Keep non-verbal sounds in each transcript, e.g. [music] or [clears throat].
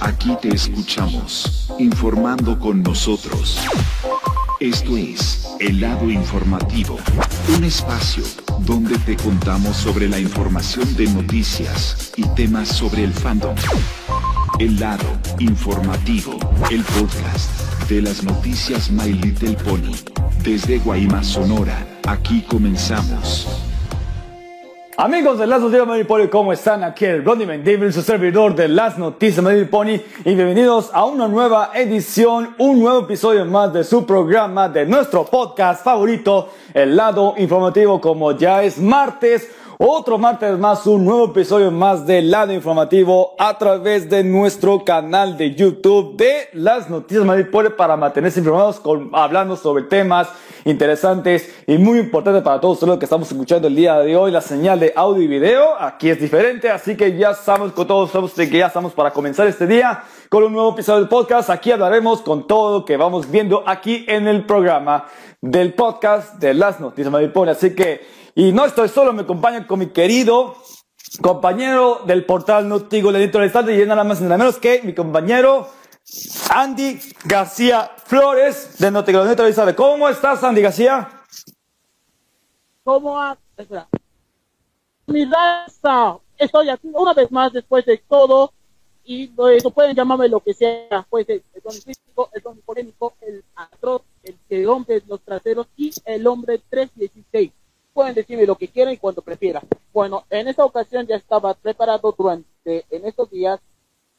Aquí te escuchamos, informando con nosotros. Esto es El lado informativo, un espacio donde te contamos sobre la información de noticias y temas sobre el fandom. El lado informativo, el podcast de las noticias My Little Pony. Desde Guaymas, Sonora, aquí comenzamos. Amigos de Las Noticias Madrid Pony, ¿cómo están? Aquí el Blondie David, su servidor de Las Noticias Madrid Pony, y bienvenidos a una nueva edición, un nuevo episodio más de su programa, de nuestro podcast favorito, El Lado Informativo, como ya es martes. Otro martes más, un nuevo episodio más del lado informativo a través de nuestro canal de YouTube de las noticias Madrid para mantenerse informados con, hablando sobre temas interesantes y muy importantes para todos ustedes que estamos escuchando el día de hoy. La señal de audio y video aquí es diferente, así que ya estamos con todos ustedes que ya estamos para comenzar este día con un nuevo episodio del podcast. Aquí hablaremos con todo lo que vamos viendo aquí en el programa del podcast de las noticias Madrid. Así que y no estoy solo, me acompañan con mi querido compañero del portal Notigo de dentro del estado y nada más y nada menos que mi compañero Andy García Flores de Notigo de sabe ¿Cómo estás, Andy García? ¿Cómo Espera. Mi raza, estoy aquí una vez más después de todo y pues, pueden llamarme lo que sea, pues el don crítico, el don polémico, el atroz, el que rompe los traseros y el hombre 316 pueden decirme lo que quieran y cuando prefieran. Bueno, en esta ocasión ya estaba preparado durante, en estos días,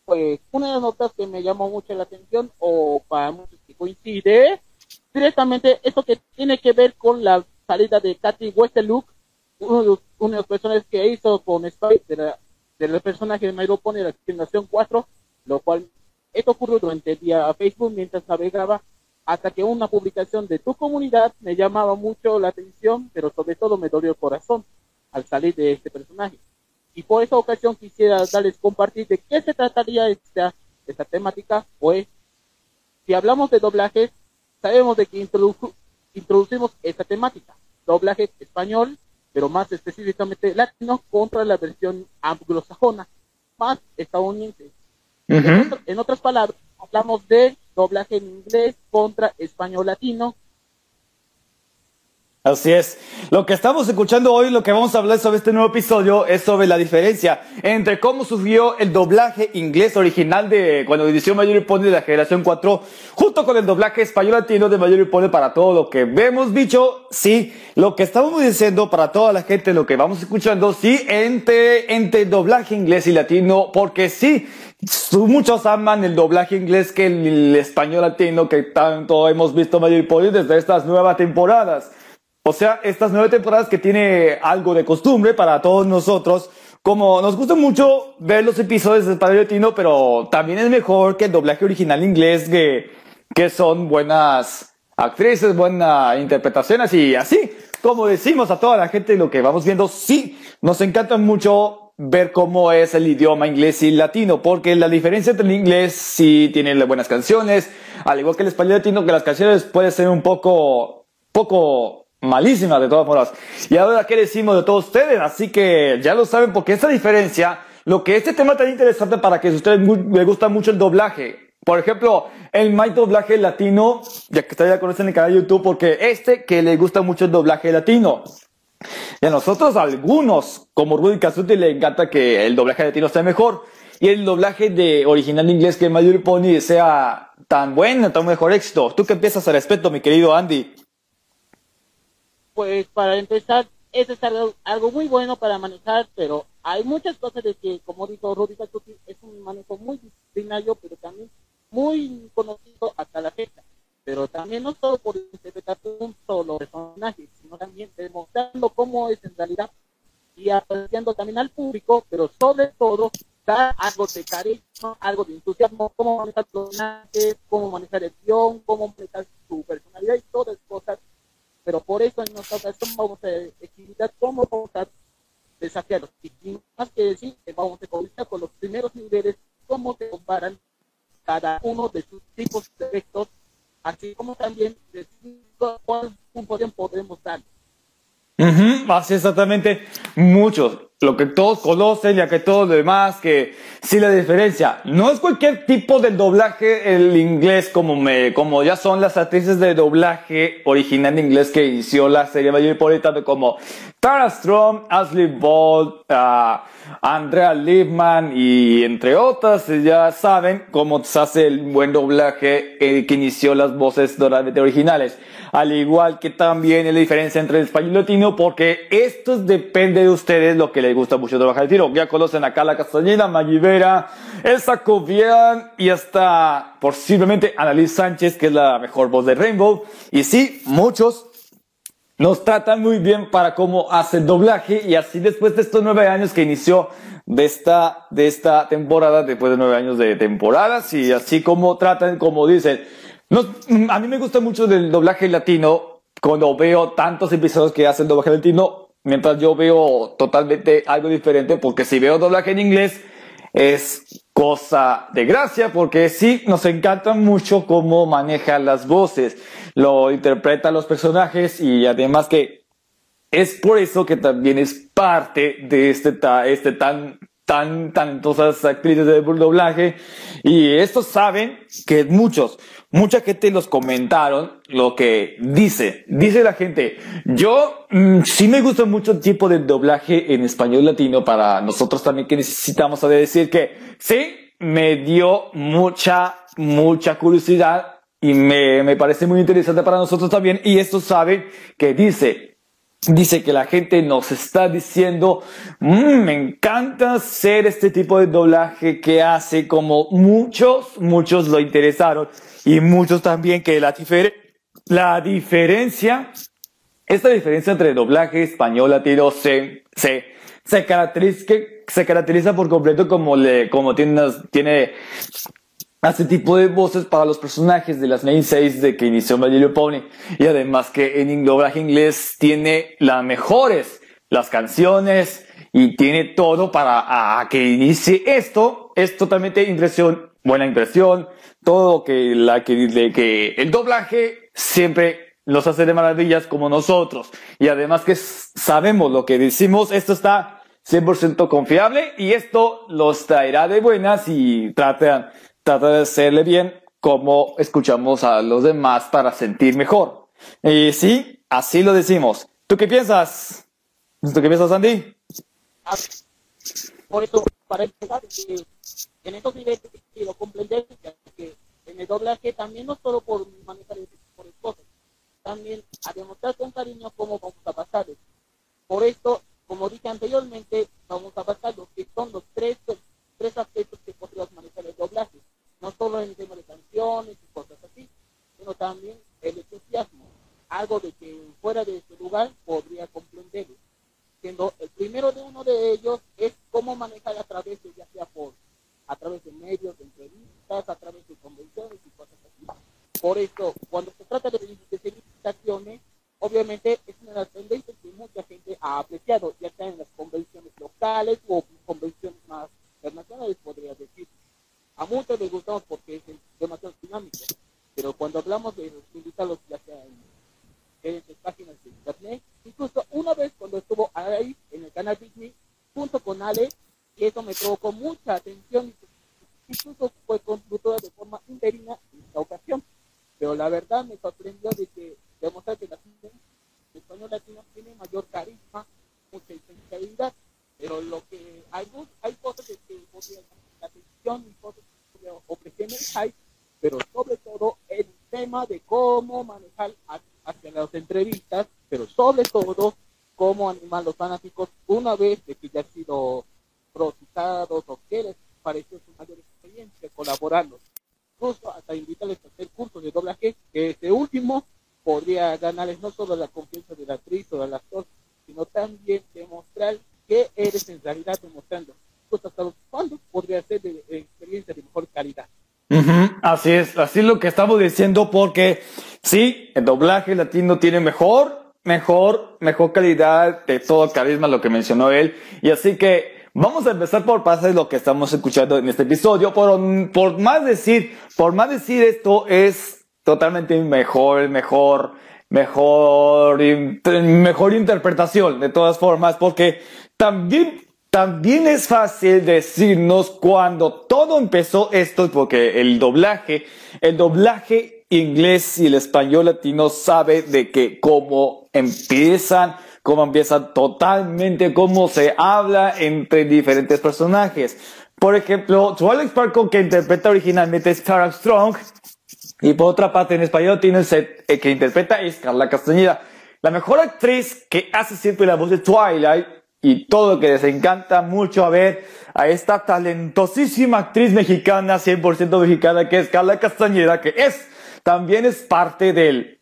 pues una de las notas que me llamó mucho la atención, o para muchos que coincide, directamente esto que tiene que ver con la salida de Katy Westerlook, uno de los, uno de los personajes que hizo con Spike, de la, del personaje de Myro Pony la generación 4, lo cual, esto ocurrió durante el día a Facebook mientras navegaba hasta que una publicación de tu comunidad me llamaba mucho la atención, pero sobre todo me dolió el corazón al salir de este personaje. Y por esa ocasión quisiera darles compartir de qué se trataría esta, esta temática, pues si hablamos de doblajes, sabemos de que introducimos esta temática, doblaje español, pero más específicamente latino contra la versión anglosajona, más estadounidense. en otras palabras, hablamos de doblaje en inglés contra español latino. Así es. Lo que estamos escuchando hoy, lo que vamos a hablar sobre este nuevo episodio es sobre la diferencia entre cómo sufrió el doblaje inglés original de cuando inició Mayor y Pony de la generación 4, junto con el doblaje español latino de Mayor y Pony para todo lo que vemos, bicho. Sí, lo que estamos diciendo para toda la gente, lo que vamos escuchando, sí, entre, entre doblaje inglés y latino, porque sí, Muchos aman el doblaje inglés que el, español latino que tanto hemos visto Mayor Poli desde estas nuevas temporadas. O sea, estas nueve temporadas que tiene algo de costumbre para todos nosotros. Como nos gusta mucho ver los episodios de español latino, pero también es mejor que el doblaje original inglés que, que son buenas actrices, buenas interpretaciones y así. Como decimos a toda la gente lo que vamos viendo, sí, nos encanta mucho ver cómo es el idioma inglés y latino, porque la diferencia entre el inglés sí tiene buenas canciones, al igual que el español latino, que las canciones pueden ser un poco, poco malísimas de todas formas. Y ahora, ¿qué decimos de todos ustedes? Así que ya lo saben, porque esta diferencia, lo que este tema tan interesante para que a ustedes les gusta mucho el doblaje. Por ejemplo, el My Doblaje Latino, ya que ustedes ya conocen el canal de YouTube, porque este que le gusta mucho el doblaje latino. Y a nosotros, algunos, como Rudy Casuti, le encanta que el doblaje latino sea mejor. Y el doblaje de original inglés que Mayor Pony sea tan bueno, tan mejor éxito. ¿Tú qué piensas al respecto, mi querido Andy? Pues para empezar, eso es algo, muy bueno para manejar, pero hay muchas cosas de que, como dijo Rudy Casuti, es un manejo muy disciplinario, pero también muy conocido hasta la fecha pero también no solo por interpretar un solo personaje, sino también demostrando cómo es en realidad y apreciando también al público, pero sobre todo dar algo de cariño, algo de entusiasmo, cómo manejar personajes, cómo manejar el guion, cómo manejar su personalidad y todas esas cosas. Pero por eso en nuestra ocasión vamos a exhibir cómo vamos a desafiarlos. Y más que decir, vamos a comenzar con los primeros niveles, cómo se comparan cada uno de sus tipos de efectos así como también decir cuál puntuación podemos dar. Ujú, así exactamente. Muchos. Lo que todos conocen, ya que todos los demás, que sí la diferencia. No es cualquier tipo de doblaje el inglés como me, como ya son las actrices de doblaje original de inglés que inició la serie mayor tanto como Tara Strong, Ashley Ball, ah, Andrea Liebman y entre otras, ya saben cómo se hace el buen doblaje eh, que inició las voces totalmente originales al igual que también la diferencia entre el español y el latino, porque esto depende de ustedes lo que les gusta mucho trabajar el tiro. Ya conocen a Carla Castañeda, Maggie Vera, Elsa Cobian y hasta posiblemente Annalise Sánchez, que es la mejor voz de Rainbow. Y sí, muchos nos tratan muy bien para cómo hace doblaje y así después de estos nueve años que inició de esta, de esta temporada, después de nueve años de temporadas y así como tratan, como dicen, a mí me gusta mucho del doblaje latino cuando veo tantos episodios que hacen doblaje latino, mientras yo veo totalmente algo diferente, porque si veo doblaje en inglés es cosa de gracia, porque sí, nos encanta mucho cómo maneja las voces, lo interpreta los personajes y además que es por eso que también es parte de este, este tan tan talentosas actrices de doblaje. Y estos saben que muchos mucha gente los comentaron lo que dice. Dice la gente, yo mm, sí me gusta mucho el tipo de doblaje en español latino para nosotros también que necesitamos decir que sí, me dio mucha, mucha curiosidad y me, me parece muy interesante para nosotros también. Y esto saben que dice, Dice que la gente nos está diciendo, mmm, me encanta hacer este tipo de doblaje que hace como muchos, muchos lo interesaron. Y muchos también que la, la diferencia, esta diferencia entre doblaje español latino se, se, se caracteriza, se caracteriza por completo como le, como tiene, tiene este tipo de voces para los personajes de las main 6 de que inició Little Pony. Y además que en doblaje inglés tiene las mejores, las canciones y tiene todo para a, que inicie esto. Es totalmente impresión, buena impresión, todo que la que, de que el doblaje siempre los hace de maravillas como nosotros. Y además que sabemos lo que decimos, esto está 100% confiable y esto los traerá de buenas y trata, trata de hacerle bien como escuchamos a los demás para sentir mejor. Y sí, así lo decimos. ¿Tú qué piensas? ¿Tú qué piensas, Andy? Por eso, para empezar, en estos niveles quiero comprender que en el doblaje también no solo por manejar ese tipo de cosas, también a demostrar con cariño cómo vamos a pasar. Por esto, como dije anteriormente, vamos a pasar lo que son los tres, tres aspectos que podríamos manejar el doblaje. No solo en el tema de canciones y cosas así, sino también el entusiasmo. Algo de que fuera de este lugar podría comprender. Siendo el primero de uno de ellos es cómo manejar a través de, ya sea por a través de medios, de entrevistas, a través de convenciones y cosas así. Por eso, cuando se trata de, de felicitaciones, obviamente es una de las tendencias que mucha gente ha apreciado, ya sea en las convenciones locales o convenciones más internacionales, podría decir. A muchos les gustamos porque es demasiado dinámico, pero cuando hablamos de los invitados, ya sea en, en páginas de internet, incluso una vez cuando estuvo ahí en el canal Disney, junto con Ale, y eso me provocó mucha atención y incluso fue conductora de forma interina en esta ocasión. Pero la verdad me sorprendió de que demostrar que la el español latino tiene mayor carisma, mucha intensidad, pero lo que hay, hay cosas que podrían la atención y cosas que ofrecen el hype, pero sobre todo el tema de cómo manejar hacia las entrevistas, pero sobre todo cómo animar a los fanáticos una vez de que ya ha sido citados o qué les pareció su mayor experiencia colaborando. Incluso hasta invitarles a hacer cursos de doblaje, que este último podría ganarles no solo la confianza de la actriz o del actor, sino también demostrar que eres en realidad demostrando. Incluso hasta los cuando podría ser de, experiencia de mejor calidad. Así es, así es lo que estamos diciendo porque sí, el doblaje latino tiene mejor, mejor, mejor calidad de todo carisma, lo que mencionó él. Y así que Vamos a empezar por de lo que estamos escuchando en este episodio. Por, por más decir, por más decir esto es totalmente mejor, mejor mejor, mejor interpretación de todas formas, porque también, también es fácil decirnos cuando todo empezó esto, porque el doblaje, el doblaje inglés y el español latino sabe de que cómo empiezan, cómo empiezan totalmente, cómo se habla entre diferentes personajes. Por ejemplo, Twilight Sparkle que interpreta originalmente es Tara Strong y por otra parte en español tiene el eh, que interpreta es Carla Castañeda. La mejor actriz que hace siempre la voz de Twilight y todo lo que les encanta mucho a ver a esta talentosísima actriz mexicana, 100% mexicana, que es Carla Castañeda, que es, también es parte del,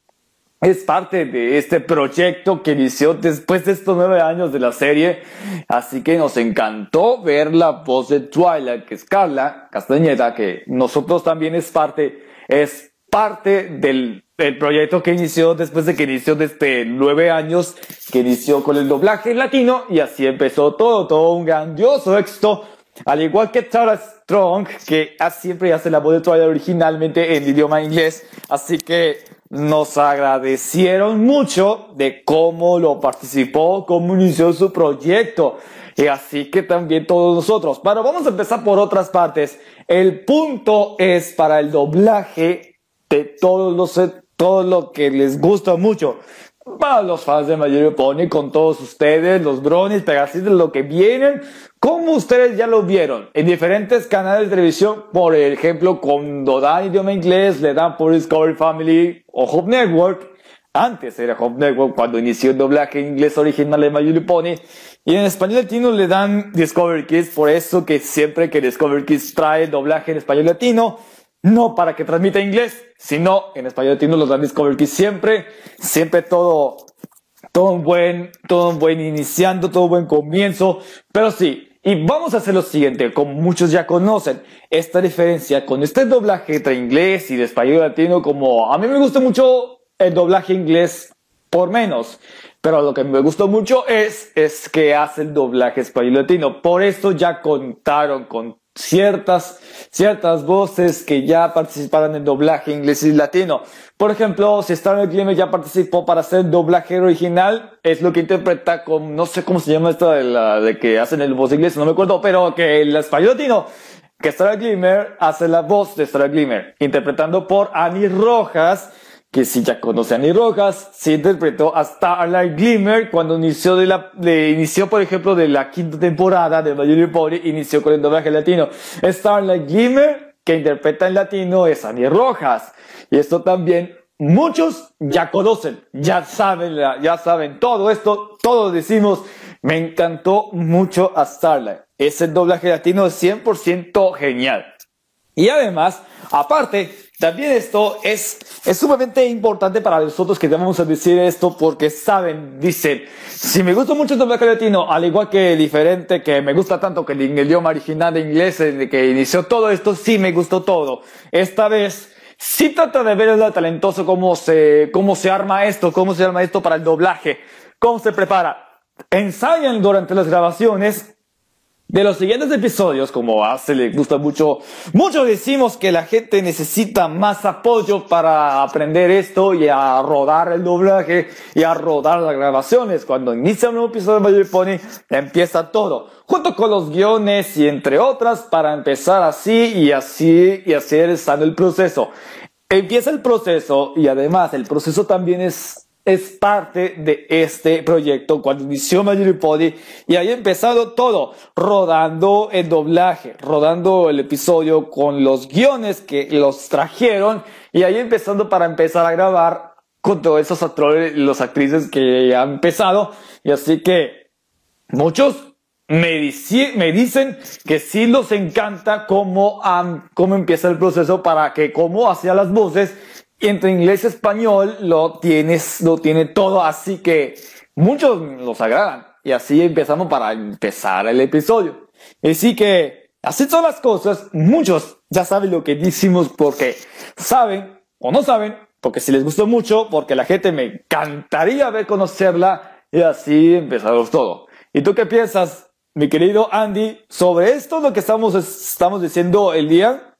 es parte de este proyecto que inició después de estos nueve años de la serie. Así que nos encantó ver la voz de Twilight, que es Carla Castañeda, que nosotros también es parte, es parte del, proyecto que inició después de que inició desde nueve años, que inició con el doblaje latino y así empezó todo, todo un grandioso éxito. Al igual que Tara Strong, que siempre hace la voz de Twilight originalmente en idioma inglés. Así que nos agradecieron mucho de cómo lo participó, cómo inició su proyecto. Y así que también todos nosotros. Pero vamos a empezar por otras partes. El punto es para el doblaje de todos los, todo lo que les gusta mucho. Para los fans de My Pony, con todos ustedes, los Bronies, Pegasitos, lo que vienen, como ustedes ya lo vieron en diferentes canales de televisión, por ejemplo, cuando dan idioma inglés, le dan por Discovery Family o Hope Network. Antes era Hope Network cuando inició el doblaje inglés original de My Pony. Y en español latino le dan Discovery Kids, por eso que siempre que Discovery Kids trae doblaje en español latino, no para que transmita inglés, sino en español latino los dan Discovery Kids siempre, siempre todo, todo un buen, todo un buen iniciando, todo un buen comienzo, pero sí, y vamos a hacer lo siguiente, como muchos ya conocen, esta diferencia con este doblaje entre inglés y de español latino, como a mí me gusta mucho el doblaje inglés por menos, pero lo que me gustó mucho es, es que hace el doblaje español latino. Por eso ya contaron con ciertas, ciertas voces que ya participaron en doblaje inglés y latino. Por ejemplo, si Star Glimmer ya participó para hacer doblaje original, es lo que interpreta con, no sé cómo se llama esto de, la, de que hacen el voz inglés, no me acuerdo, pero que el español latino, que Star Glimmer hace la voz de Star Glimmer, interpretando por Annie Rojas, que si ya conocen a Rojas, se interpretó a Starlight Glimmer cuando inició de la, de, inició por ejemplo de la quinta temporada de My Pony, inició con el doblaje latino. Starlight Glimmer, que interpreta en latino, es Annie Rojas. Y esto también muchos ya conocen, ya saben, ya saben todo esto, todos decimos, me encantó mucho a Starlight. Ese doblaje latino es 100% genial. Y además, aparte, también esto es, es sumamente importante para nosotros que vamos a decir esto porque saben, dicen, si me gusta mucho el doblaje latino, al igual que diferente, que me gusta tanto que el, idioma original de inglés, que inició todo esto, sí me gustó todo. Esta vez, sí trata de ver el talentoso cómo se, cómo se arma esto, cómo se arma esto para el doblaje, cómo se prepara. Ensayan durante las grabaciones de los siguientes episodios, como a se le gusta mucho, mucho decimos que la gente necesita más apoyo para aprender esto y a rodar el doblaje y a rodar las grabaciones. Cuando inicia un nuevo episodio de Pony, empieza todo, junto con los guiones y entre otras, para empezar así y así y así estando el proceso. Empieza el proceso y además el proceso también es es parte de este proyecto cuando inició Magic Pony y ahí empezado todo, rodando el doblaje, rodando el episodio con los guiones que los trajeron y ahí empezando para empezar a grabar con todos esos actores y las actrices que han empezado. Y así que muchos me, me dicen que sí los encanta cómo, cómo empieza el proceso para que cómo hacía las voces y entre inglés y español lo tienes, lo tiene todo, así que muchos los agradan. Y así empezamos para empezar el episodio. Así que, así son las cosas. Muchos ya saben lo que decimos porque saben o no saben, porque si les gustó mucho, porque la gente me encantaría ver conocerla y así empezamos todo. ¿Y tú qué piensas, mi querido Andy, sobre esto lo que estamos, estamos diciendo el día?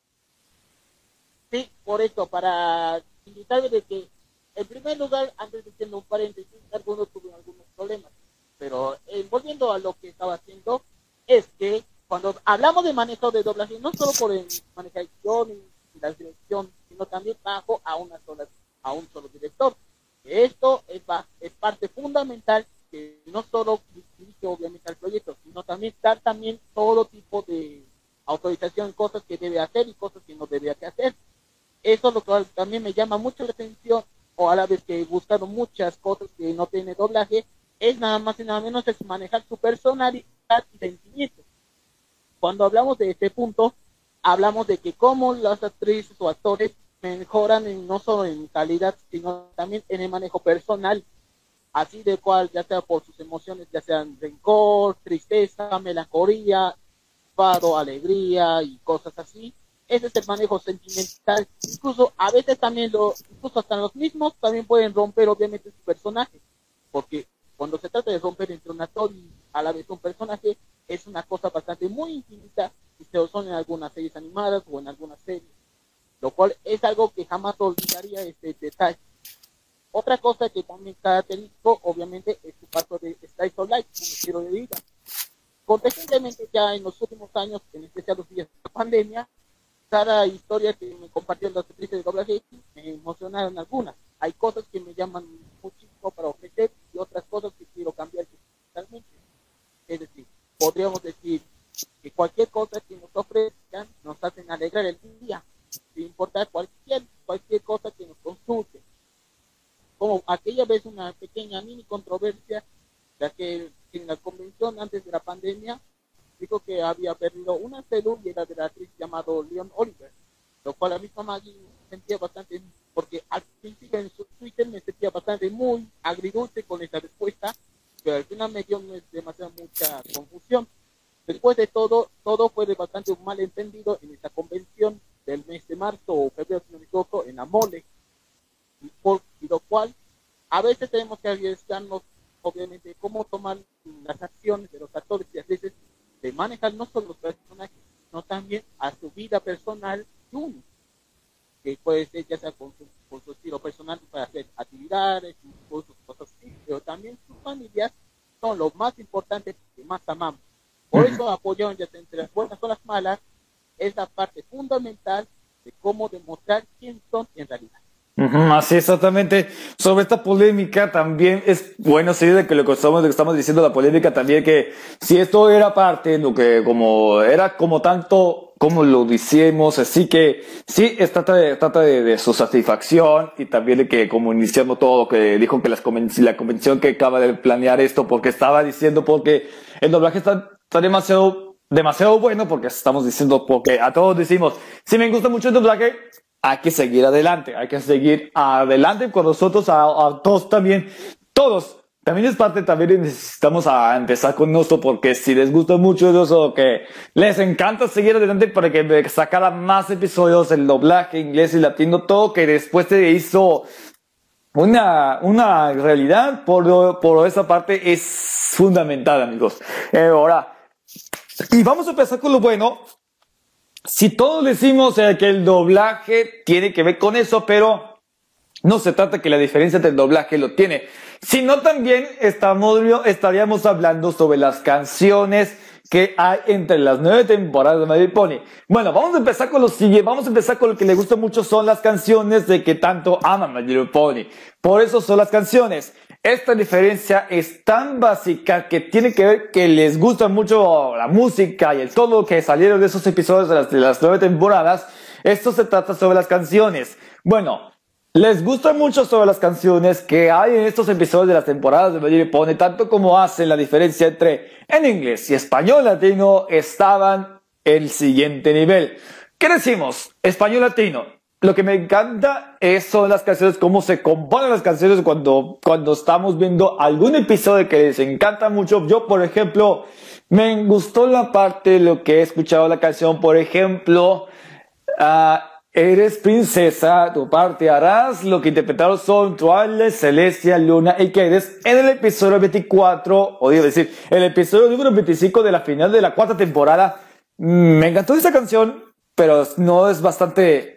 Por esto, para indicarles de que en primer lugar, antes de haciendo un paréntesis, algunos tuvieron algunos problemas. Pero eh, volviendo a lo que estaba haciendo, es que cuando hablamos de manejo de doblaje, no solo por el manejo y la dirección, sino también bajo a una sola, a un solo director. Esto es, es parte fundamental que no solo dirige obviamente al proyecto, sino también dar también todo tipo de autorización, cosas que debe hacer y cosas que no debe hacer. Eso lo cual también me llama mucho la atención, o a la vez que he buscado muchas cosas que no tiene doblaje, es nada más y nada menos es manejar su personalidad y sentimientos. Cuando hablamos de este punto, hablamos de que cómo las actrices o actores mejoran en, no solo en calidad, sino también en el manejo personal, así de cual, ya sea por sus emociones, ya sean rencor, tristeza, melancolía, enfado, alegría y cosas así. Ese es el manejo sentimental. Incluso a veces también, lo, incluso hasta los mismos, también pueden romper obviamente su personaje, porque cuando se trata de romper entre un actor y a la vez un personaje, es una cosa bastante muy infinita y se son en algunas series animadas o en algunas series, lo cual es algo que jamás olvidaría este detalle. Otra cosa que también característico, obviamente, es su paso de Slice of Life, un estilo de vida. Contestentemente ya en los últimos años, en especial los días de la pandemia, cada historia que me compartió las actrices de doblaje me emocionaron algunas. Hay cosas que me llaman muchísimo para ofrecer y otras cosas que quiero cambiar totalmente. Es decir, podríamos decir que cualquier cosa que nos ofrezcan nos hacen alegrar el día, sin importar cualquier, cualquier cosa que nos consulte. Como aquella vez una pequeña mini controversia, ya que en la convención antes de la pandemia dijo que había perdido una célula de la actriz llamado Leon Oliver, lo cual a misma Maggie sentía bastante, porque al principio en su Twitter me sentía bastante muy agridulce con esa respuesta, pero al final me dio demasiada mucha confusión. Después de todo, todo fue de bastante un malentendido en esta convención del mes de marzo o febrero, si no me equivoco, en la mole, y lo cual a veces tenemos que arriesgarnos, obviamente, cómo tomar las acciones de los actores y actrices de manejar no solo los personajes, sino también a su vida personal uno, que puede ser ya sea con su, con su estilo personal para hacer actividades, sus cosas así, pero también sus familias son lo más importante que más amamos. Por [laughs] eso apoyaron ya entre las buenas o las malas esa parte fundamental de cómo demostrar quién son en realidad. Así exactamente. Sobre esta polémica también es bueno sí de que lo que estamos, que estamos diciendo la polémica también que si esto era parte lo que como era como tanto como lo decíamos, así que sí, es, trata, de, trata de, su satisfacción y también de que como iniciamos todo, que dijo que las la convención que acaba de planear esto porque estaba diciendo porque el doblaje está, está demasiado, demasiado bueno porque estamos diciendo porque a todos decimos, si me gusta mucho el doblaje, hay que seguir adelante, hay que seguir adelante con nosotros, a, todos también, todos también es parte, también necesitamos a empezar con esto porque si les gusta mucho eso, que les encanta seguir adelante para que sacara más episodios, el doblaje inglés y latino, todo que después se hizo una, una realidad, por, por esa parte es fundamental, amigos. Eh, ahora, y vamos a empezar con lo bueno. Si todos decimos eh, que el doblaje tiene que ver con eso, pero no se trata que la diferencia del doblaje lo tiene sino también estamos, estaríamos hablando sobre las canciones que hay entre las nueve temporadas de My Pony. Bueno, vamos a empezar con lo siguiente, vamos a empezar con lo que le gusta mucho son las canciones de que tanto ama Little Pony. Por eso son las canciones. Esta diferencia es tan básica que tiene que ver que les gusta mucho la música y el todo que salieron de esos episodios de las, de nueve temporadas. Esto se trata sobre las canciones. Bueno, les gusta mucho sobre las canciones que hay en estos episodios de las temporadas de Medio Pone, tanto como hacen la diferencia entre en inglés y español latino estaban el siguiente nivel. ¿Qué decimos? Español latino. Lo que me encanta es, son las canciones, cómo se componen las canciones cuando, cuando estamos viendo algún episodio que les encanta mucho. Yo, por ejemplo, me gustó la parte, lo que he escuchado la canción, por ejemplo, uh, Eres princesa, tu parte harás lo que interpretaron son Twilight, Celestia, Luna y Kedes en el episodio 24, o digo decir, el episodio número 25 de la final de la cuarta temporada. Me encantó esa canción, pero no es bastante,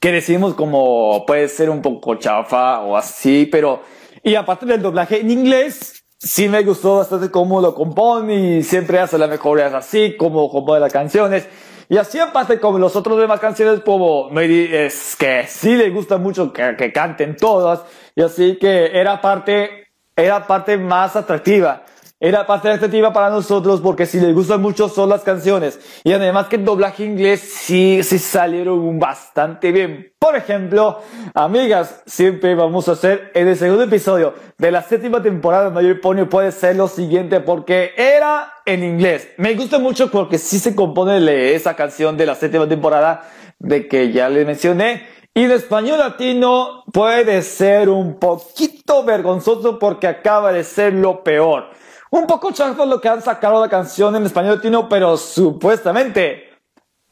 que decimos como puede ser un poco chafa o así, pero, y aparte del doblaje en inglés, sí me gustó bastante cómo lo compone y siempre hace las mejoras así, como compone las canciones. Y así aparte como los otros demás canciones, como me es que sí le gusta mucho que, que canten todas, y así que era parte, era parte más atractiva era parte atractiva para nosotros porque si les gustan mucho son las canciones. Y además que el doblaje inglés sí, sí salieron bastante bien. Por ejemplo, amigas, siempre vamos a hacer en el segundo episodio de la séptima temporada de Mayor Pony puede ser lo siguiente porque era en inglés. Me gusta mucho porque sí se compone esa canción de la séptima temporada de que ya le mencioné. Y de español latino puede ser un poquito vergonzoso porque acaba de ser lo peor. Un poco chafa lo que han sacado la canción en español latino, pero supuestamente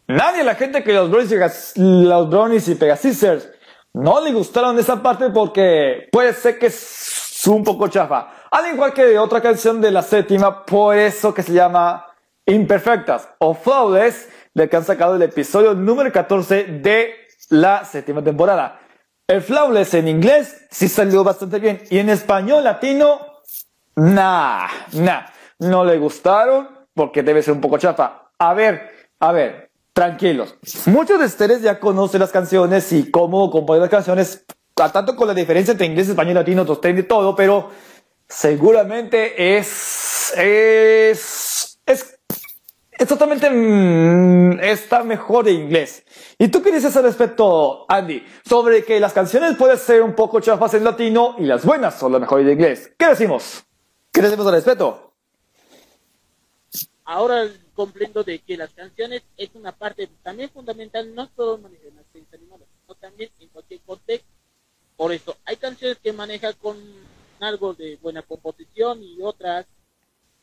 nadie, la gente que los Brownies y, los Brownies y Pegasisters no le gustaron esa parte porque puede ser que es un poco chafa. Al igual que otra canción de la séptima, por eso que se llama Imperfectas o Flawless, de que han sacado el episodio número 14 de la séptima temporada. El Flawless en inglés sí salió bastante bien y en español latino Nah, nah, no le gustaron porque debe ser un poco chafa. A ver, a ver, tranquilos. Muchos de ustedes ya conocen las canciones y cómo componer las canciones, tanto con la diferencia entre inglés, español, latino, y todo, pero seguramente es, es, es, es totalmente, mm, está mejor de inglés. ¿Y tú qué dices al respecto, Andy? Sobre que las canciones pueden ser un poco chafas en latino y las buenas son las mejores de inglés. ¿Qué decimos? ¿Qué le al respeto? Ahora comprendo de que las canciones es una parte también fundamental, no solo en las animadas, sino también en cualquier contexto. Por eso, hay canciones que manejan con algo de buena composición y otras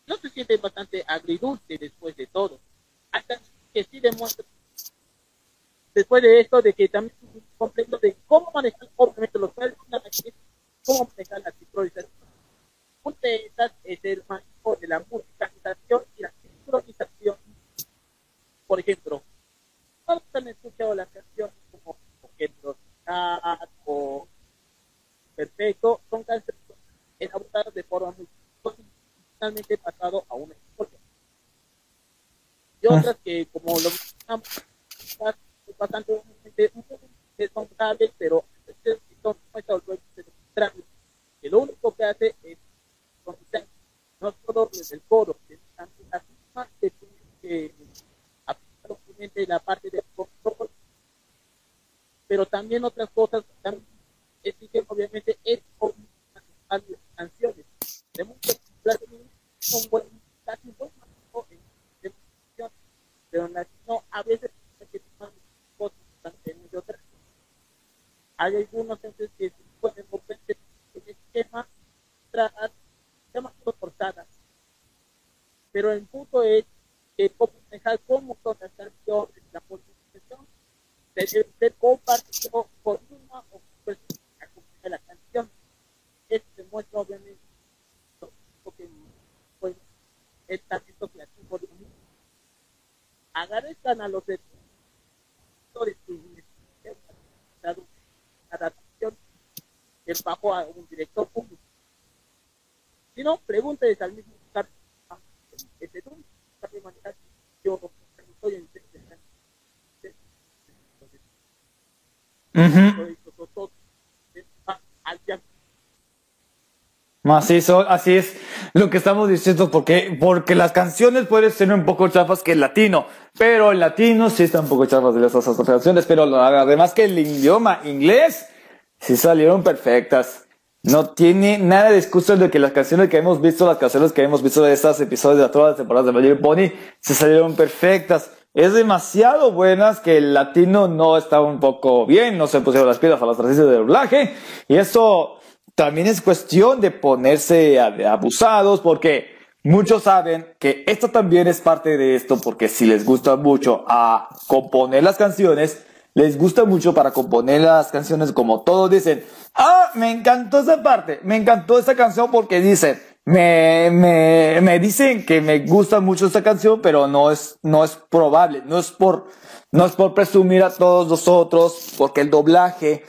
no se sienten bastante agridulce después de todo. Hasta que sí demuestra después de esto de que también comprendo de cómo manejar obviamente los cómo manejar la sincronización una de estas es el manejo de la musicalización y la sincronización. Por ejemplo, ¿cuántos han escuchado las canciones como Ejemplos o Perfecto? Son canciones elaboradas de forma muy finalmente pasado a una historia. Y otras que, como lo mencionamos, bastante un poco descontables, pero son que lo único que hace es no solo desde el coro, también la misma que que aplicar obviamente la parte del control, pero también otras cosas también exigen obviamente es canciones. De muchas son buenas casi buenas en pero en latino a veces hay que tomar cosas también de otras. Hay algunos entonces que pueden volverse en esquema tras demasiado portadas. Pero el punto es que cómo son las canciones, la posición debe ser compartido por una o persona de la canción. Esto demuestra obviamente que pues, el talento creativo de mí. Agradezcan a los editores que han adaptación el bajo a un director público si no, pregúntales al mismo este, tú, yo estoy en Macizo, así es lo que estamos diciendo, porque, porque las canciones pueden ser un poco chafas que el latino, pero el latino sí está un poco chafas de las otras canciones, pero además que el idioma inglés sí salieron perfectas. No tiene nada de excusa de que las canciones que hemos visto, las canciones que hemos visto de estos episodios de todas las temporadas de Major Pony, se salieron perfectas. Es demasiado buenas que el latino no está un poco bien, no se pusieron las pilas a las transiciones de doblaje. Y eso también es cuestión de ponerse abusados porque muchos saben que esto también es parte de esto porque si les gusta mucho a componer las canciones, les gusta mucho para componer las canciones como todos dicen, ah, me encantó esa parte, me encantó esa canción porque dicen, me, me, me dicen que me gusta mucho esta canción, pero no es, no es probable, no es por, no es por presumir a todos nosotros, porque el doblaje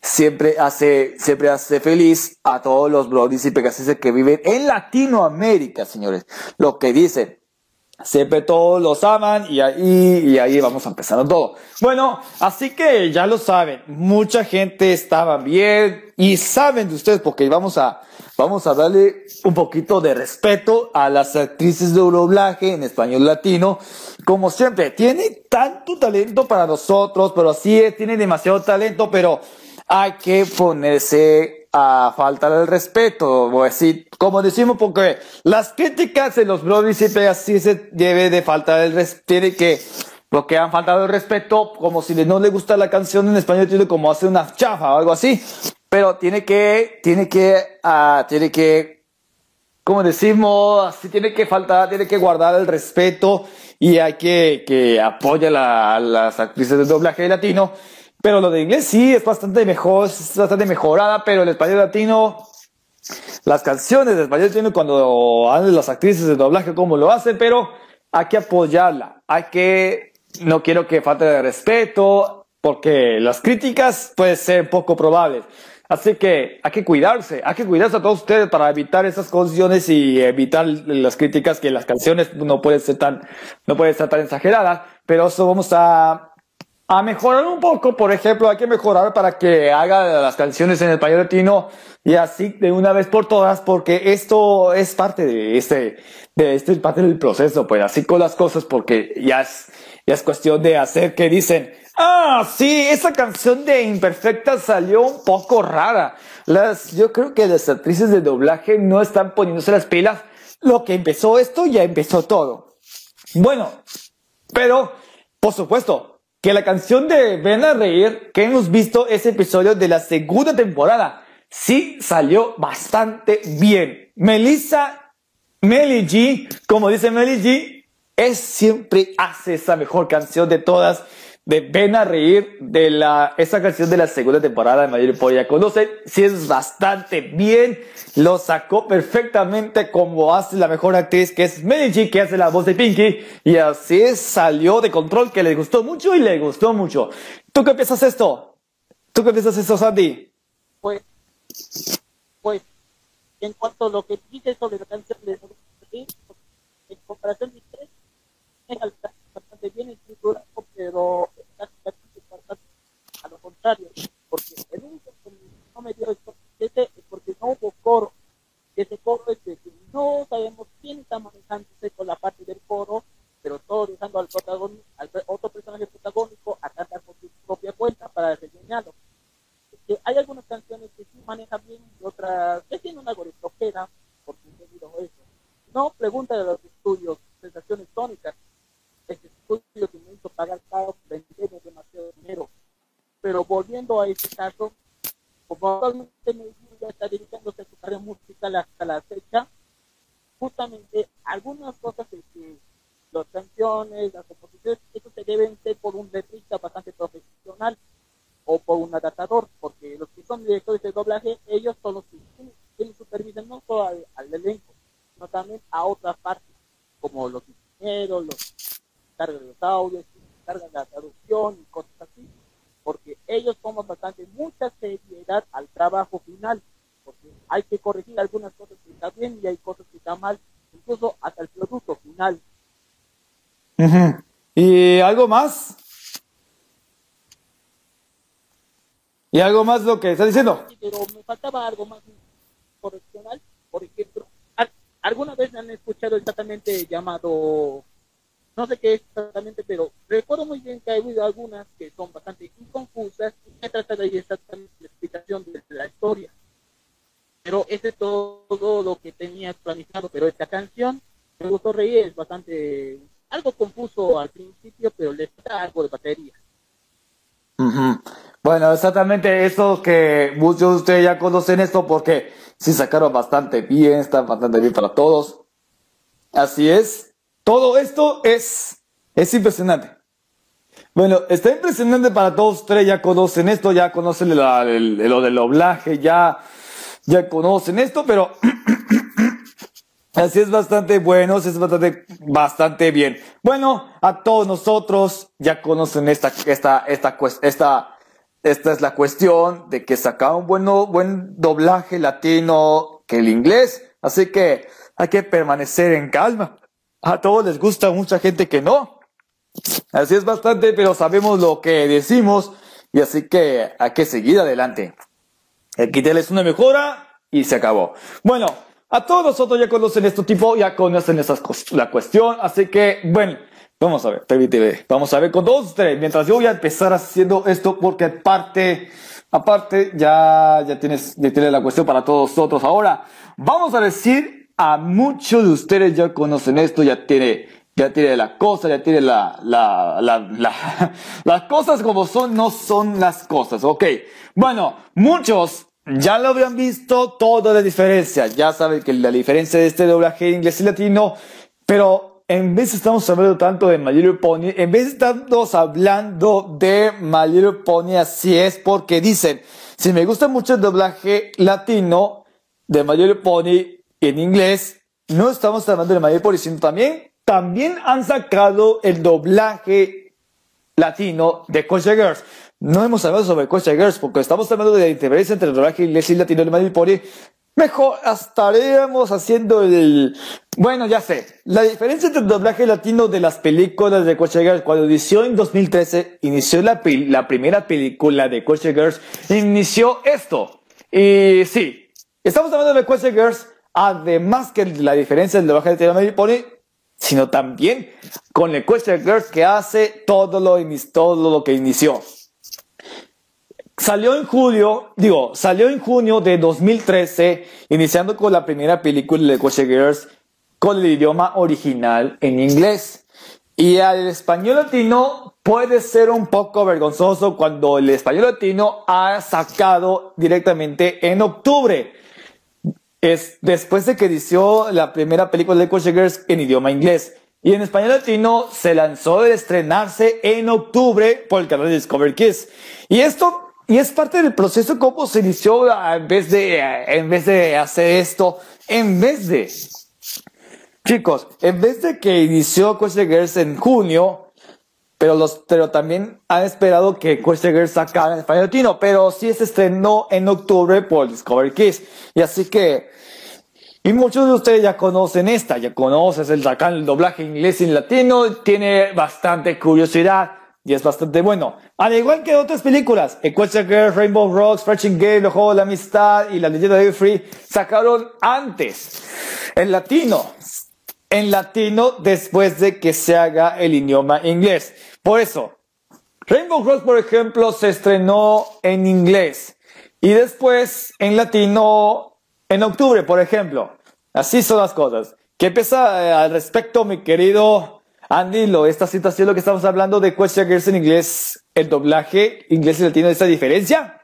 siempre hace, siempre hace feliz a todos los brodies y pegases que viven en Latinoamérica, señores. Lo que dicen. Siempre todos los aman y ahí, y ahí vamos a empezar todo. Bueno, así que ya lo saben, mucha gente estaba bien y saben de ustedes porque vamos a, vamos a darle un poquito de respeto a las actrices de doblaje en español latino. Como siempre, tiene tanto talento para nosotros, pero así es, tiene demasiado talento, pero hay que ponerse a falta del respeto, o así, como decimos, porque las críticas en los blogs siempre así se debe de faltar el respeto, tiene que, porque han faltado el respeto, como si no le gusta la canción en español, tiene como hacer una chafa o algo así, pero tiene que, tiene que, uh, tiene que, como decimos, así tiene que faltar, tiene que guardar el respeto y hay que, que apoyar a las actrices de doblaje latino, pero lo de inglés sí es bastante mejor, es bastante mejorada, pero el español latino, las canciones de español latino cuando hablan las actrices de doblaje como lo hacen, pero hay que apoyarla, hay que, no quiero que falte de respeto, porque las críticas pueden ser poco probables. Así que hay que cuidarse, hay que cuidarse a todos ustedes para evitar esas condiciones y evitar las críticas que las canciones no pueden ser tan, no pueden ser tan exageradas, pero eso vamos a a mejorar un poco. Por ejemplo, hay que mejorar para que haga las canciones en español latino y así de una vez por todas, porque esto es parte de este, de este parte del proceso, pues así con las cosas, porque ya es, ya es cuestión de hacer que dicen, ah, sí, esa canción de Imperfecta salió un poco rara. Las, yo creo que las actrices de doblaje no están poniéndose las pilas. Lo que empezó esto ya empezó todo. Bueno, pero, por supuesto, que la canción de Ven a Reír, que hemos visto ese episodio de la segunda temporada, sí salió bastante bien. Melissa, Melly G, como dice Melly G, es siempre hace esa mejor canción de todas de Ven a Reír, de la, esa canción de la segunda temporada de Mayor Polla Conoce, si es bastante bien, lo sacó perfectamente como hace la mejor actriz que es Mary que hace la voz de Pinky, y así salió de control que le gustó mucho y le gustó mucho. ¿Tú qué piensas esto? ¿Tú qué piensas esto, Sandy? Pues, pues, en cuanto a lo que dice sobre la canción de en comparación de ustedes, es bastante bien estructurado, pero contrario, porque el único no me dio es porque no hubo coro. Ese coro es de que no sabemos quién está manejándose con la parte del coro, pero todo dejando al, protagonista, al otro personaje protagónico a cantar por su propia cuenta para rellenarlo. Que hay algunas canciones que sí manejan bien y otras que tienen algo de flojera, porque entendido eso. No pregunta de los estudios, sensaciones tónicas, este estudio que me hizo pagar caro, vender demasiado dinero. Pero volviendo a este caso, como actualmente me ya está dedicándose a su carrera musical hasta la fecha, justamente algunas cosas que, que las canciones, las composiciones, eso se deben ser por un letrista bastante profesional o por un adaptador, porque los que son directores de doblaje, ellos son los que tienen supervisión no solo al, al elenco, sino también a otras partes, como los ingenieros, los cargan los audios, cargan la traducción y cosas así, porque ellos toman bastante mucha seriedad al trabajo final, porque hay que corregir algunas cosas que están bien y hay cosas que están mal, incluso hasta el producto final. ¿Y algo más? ¿Y algo más lo que está diciendo? Sí, pero me faltaba algo más correccional, por ejemplo, ¿alguna vez han escuchado exactamente llamado no sé qué exactamente, pero recuerdo muy bien que ha habido algunas que son bastante inconfusas y se trata de exactamente la explicación de la historia. Pero ese es todo lo que tenía planificado, pero esta canción me gustó reír, es bastante, algo confuso al principio, pero le da algo de batería. Bueno, exactamente eso que muchos de ustedes ya conocen esto porque sí sacaron bastante bien, está bastante bien para todos. Así es. Todo esto es, es impresionante. Bueno, está impresionante para todos ustedes, ya conocen esto, ya conocen lo del doblaje, ya, ya conocen esto, pero [clears throat] Así es bastante bueno, es bastante, bastante bien. Bueno, a todos nosotros ya conocen esta, esta, esta, esta, esta es la cuestión de que saca un bueno, buen doblaje latino que el inglés. Así que hay que permanecer en calma. A todos les gusta, mucha gente que no. Así es bastante, pero sabemos lo que decimos y así que hay que seguir adelante. Aquí una mejora y se acabó. Bueno, a todos nosotros ya conocen este tipo, ya conocen esas la cuestión, así que, bueno, vamos a ver, TV, vamos a ver con todos ustedes, mientras yo voy a empezar haciendo esto porque aparte, aparte, ya, ya tienes, ya tienes la cuestión para todos nosotros. Ahora, vamos a decir a muchos de ustedes ya conocen esto, ya tiene, ya tiene la cosa, ya tiene la, la, la, la, [laughs] las cosas como son, no son las cosas, ok. Bueno, muchos ya lo habían visto toda la diferencia. Ya saben que la diferencia de este doblaje inglés y latino, pero en vez estamos hablando tanto de My Little Pony, en vez estamos hablando de My Little Pony, así es porque dicen, si me gusta mucho el doblaje latino de My Little Pony en inglés, no estamos hablando de My Little Pony, sino también, también han sacado el doblaje latino de Coach Girls. No hemos hablado sobre Coach Girls porque estamos hablando de la diferencia entre el doblaje inglés y latino de Madrid Pony. Mejor estaríamos haciendo el... Bueno, ya sé. La diferencia entre el doblaje latino de las películas de Coach Girls, cuando inició en 2013, inició la, la primera película de Coach Girls, inició esto. Y sí, estamos hablando de Coach Girls, además que la diferencia del doblaje de Madrid Pony, sino también con el Coach Girls que hace todo lo, todo lo que inició. Salió en julio, digo, salió en junio de 2013, iniciando con la primera película de Coche Girls con el idioma original en inglés. Y al español latino puede ser un poco vergonzoso cuando el español latino ha sacado directamente en octubre. Es después de que inició la primera película de Coche Girls en idioma inglés. Y en español latino se lanzó de estrenarse en octubre por el canal Discover Kids. Y esto y es parte del proceso cómo se inició en vez de, en vez de hacer esto, en vez de, chicos, en vez de que inició Question Girls en junio, pero los, pero también han esperado que Question Girls sacara en español latino, pero sí se estrenó en octubre por Discovery Kids. Y así que, y muchos de ustedes ya conocen esta, ya conoces el el doblaje inglés y latino, tiene bastante curiosidad y es bastante bueno. Al igual que otras películas, Equestria Girl, Rainbow Rocks, Fresh Game, Los Juegos de la Amistad y La Leyenda de Free sacaron antes, en latino, en latino después de que se haga el idioma inglés. Por eso, Rainbow Rocks, por ejemplo, se estrenó en inglés y después en latino en octubre, por ejemplo. Así son las cosas. ¿Qué piensa eh, al respecto, mi querido Andy, lo, esta situación, lo que estamos hablando de Question Girls en inglés, el doblaje inglés y latino, ¿esa diferencia?